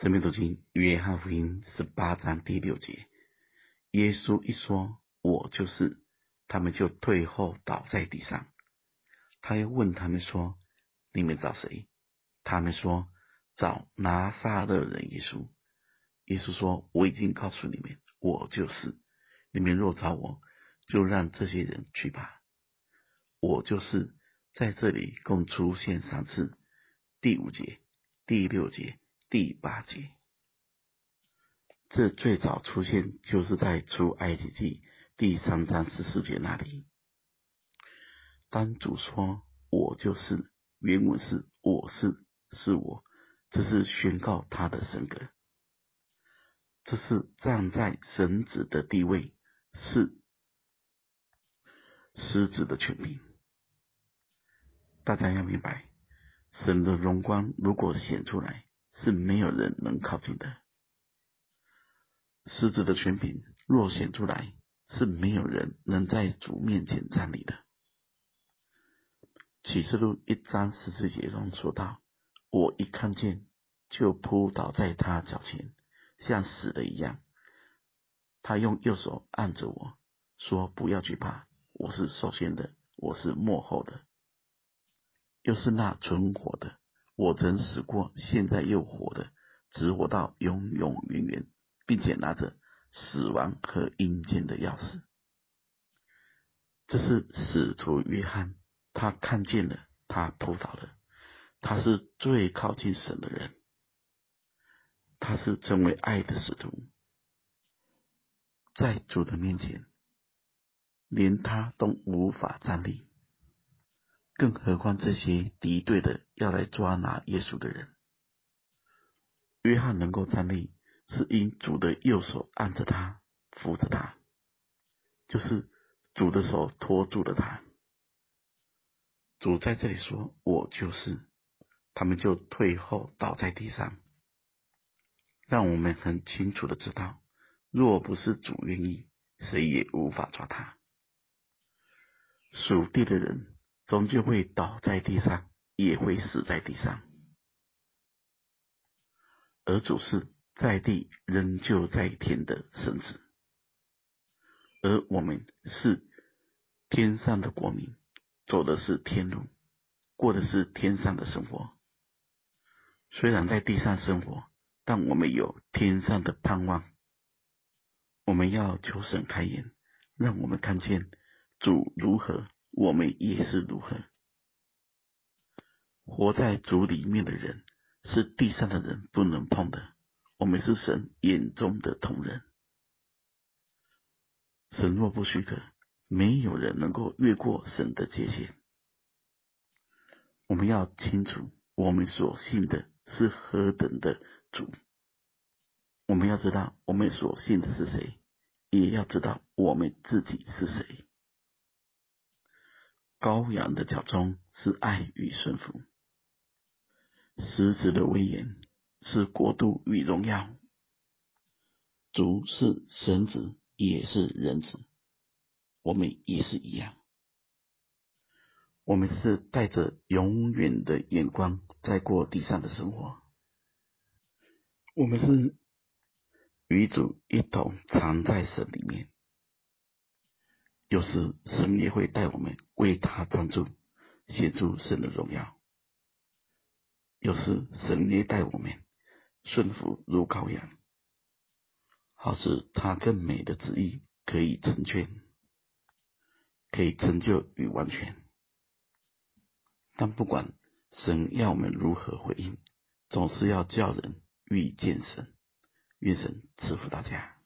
生命读经约翰福音十八章第六节，耶稣一说“我就是”，他们就退后倒在地上。他又问他们说：“你们找谁？”他们说：“找拿撒勒人耶稣。”耶稣说：“我已经告诉你们，我就是。你们若找我，就让这些人去吧。我就是在这里共出现三次，第五节、第六节。”第八节，这最早出现就是在出埃及记第三章十四节那里。当主说“我就是”，原文是“我是”，是我，这是宣告他的神格，这是站在神子的地位，是狮子的权柄。大家要明白，神的荣光如果显出来。是没有人能靠近的。狮子的权柄若显出来，是没有人能在主面前站立的。启示录一章十四节中说道：“我一看见，就扑倒在他脚前，像死的一样。他用右手按着我说：‘不要惧怕，我是首先的，我是末后的，又是那存活的。’”我曾死过，现在又活的，直活到永永远远，并且拿着死亡和阴间的钥匙。这是使徒约翰，他看见了，他扑倒了，他是最靠近神的人，他是成为爱的使徒，在主的面前，连他都无法站立。更何况这些敌对的要来抓拿耶稣的人，约翰能够站立，是因主的右手按着他，扶着他，就是主的手托住了他。主在这里说：“我就是。”他们就退后倒在地上，让我们很清楚的知道，若不是主愿意，谁也无法抓他。属地的人。终究会倒在地上，也会死在地上。而主是在地仍旧在天的神子，而我们是天上的国民，走的是天路，过的是天上的生活。虽然在地上生活，但我们有天上的盼望。我们要求神开眼，让我们看见主如何。我们也是如何活在主里面的人，是地上的人不能碰的。我们是神眼中的同人，神若不许可，没有人能够越过神的界限。我们要清楚，我们所信的是何等的主。我们要知道，我们所信的是谁，也要知道我们自己是谁。羔羊的脚踪是爱与顺服，狮子的威严是国度与荣耀。主是神子，也是人子，我们也是一样。我们是带着永远的眼光在过地上的生活。我们是与主一同藏在神里面。有时神也会带我们为他站住，显出神的荣耀；有时神也带我们顺服如羔羊，好使他更美的旨意可以成全，可以成就与完全。但不管神要我们如何回应，总是要叫人遇见神。愿神赐福大家。